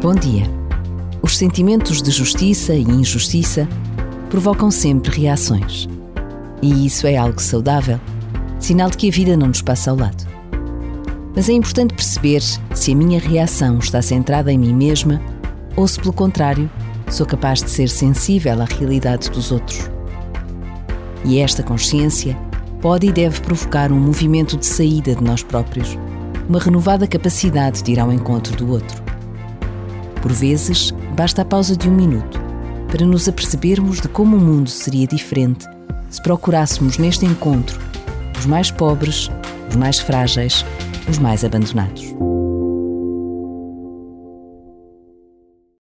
Bom dia. Os sentimentos de justiça e injustiça provocam sempre reações. E isso é algo saudável, sinal de que a vida não nos passa ao lado. Mas é importante perceber se a minha reação está centrada em mim mesma ou se, pelo contrário, sou capaz de ser sensível à realidade dos outros. E esta consciência pode e deve provocar um movimento de saída de nós próprios, uma renovada capacidade de ir ao encontro do outro. Por vezes, basta a pausa de um minuto para nos apercebermos de como o mundo seria diferente se procurássemos neste encontro os mais pobres, os mais frágeis, os mais abandonados.